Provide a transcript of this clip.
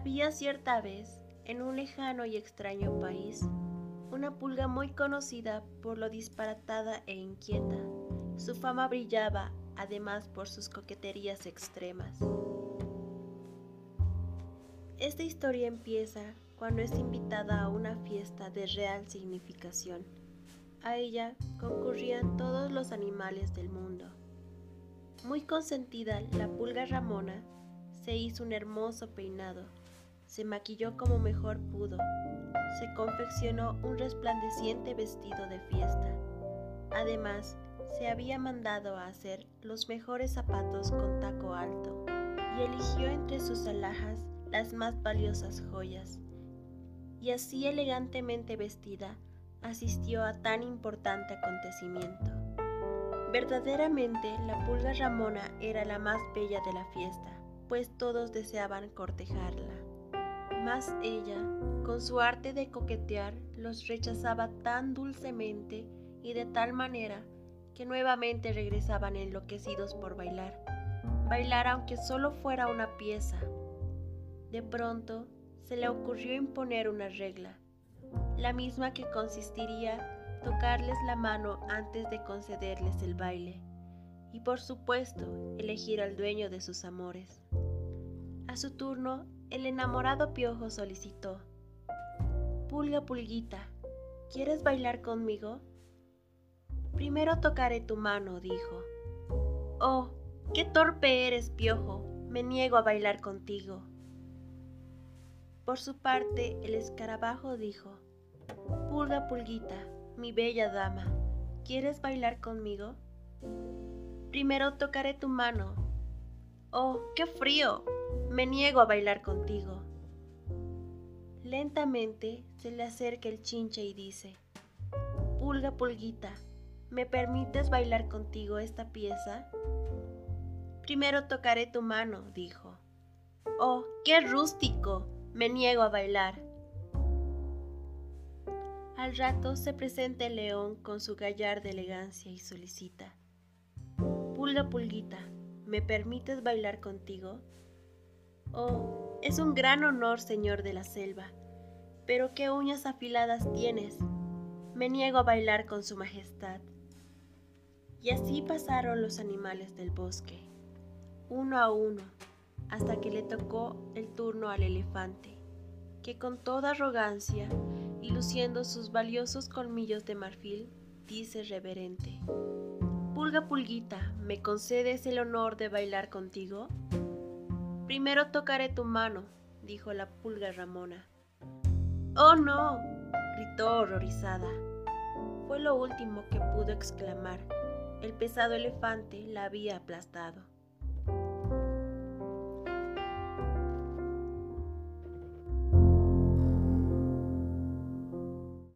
Había cierta vez, en un lejano y extraño país, una pulga muy conocida por lo disparatada e inquieta. Su fama brillaba además por sus coqueterías extremas. Esta historia empieza cuando es invitada a una fiesta de real significación. A ella concurrían todos los animales del mundo. Muy consentida, la pulga Ramona se hizo un hermoso peinado, se maquilló como mejor pudo, se confeccionó un resplandeciente vestido de fiesta. Además, se había mandado a hacer los mejores zapatos con taco alto y eligió entre sus alhajas las más valiosas joyas. Y así elegantemente vestida, asistió a tan importante acontecimiento. Verdaderamente la pulga Ramona era la más bella de la fiesta, pues todos deseaban cortejarla. Mas ella, con su arte de coquetear, los rechazaba tan dulcemente y de tal manera que nuevamente regresaban enloquecidos por bailar. Bailar aunque solo fuera una pieza. De pronto se le ocurrió imponer una regla, la misma que consistiría tocarles la mano antes de concederles el baile y por supuesto elegir al dueño de sus amores. A su turno, el enamorado Piojo solicitó, Pulga Pulguita, ¿quieres bailar conmigo? Primero tocaré tu mano, dijo. Oh, qué torpe eres, Piojo, me niego a bailar contigo. Por su parte, el escarabajo dijo, Pulga Pulguita, mi bella dama, ¿quieres bailar conmigo? Primero tocaré tu mano. Oh, qué frío, me niego a bailar contigo. Lentamente se le acerca el chinche y dice, Pulga Pulguita, ¿Me permites bailar contigo esta pieza? Primero tocaré tu mano, dijo. Oh, qué rústico. Me niego a bailar. Al rato se presenta el león con su gallarda elegancia y solicita. Pulga pulguita, ¿me permites bailar contigo? Oh, es un gran honor, señor de la selva, pero qué uñas afiladas tienes. Me niego a bailar con su majestad. Y así pasaron los animales del bosque, uno a uno, hasta que le tocó el turno al elefante, que con toda arrogancia y luciendo sus valiosos colmillos de marfil, dice reverente, Pulga Pulguita, ¿me concedes el honor de bailar contigo? Primero tocaré tu mano, dijo la pulga Ramona. Oh no, gritó horrorizada. Fue lo último que pudo exclamar el pesado elefante la había aplastado.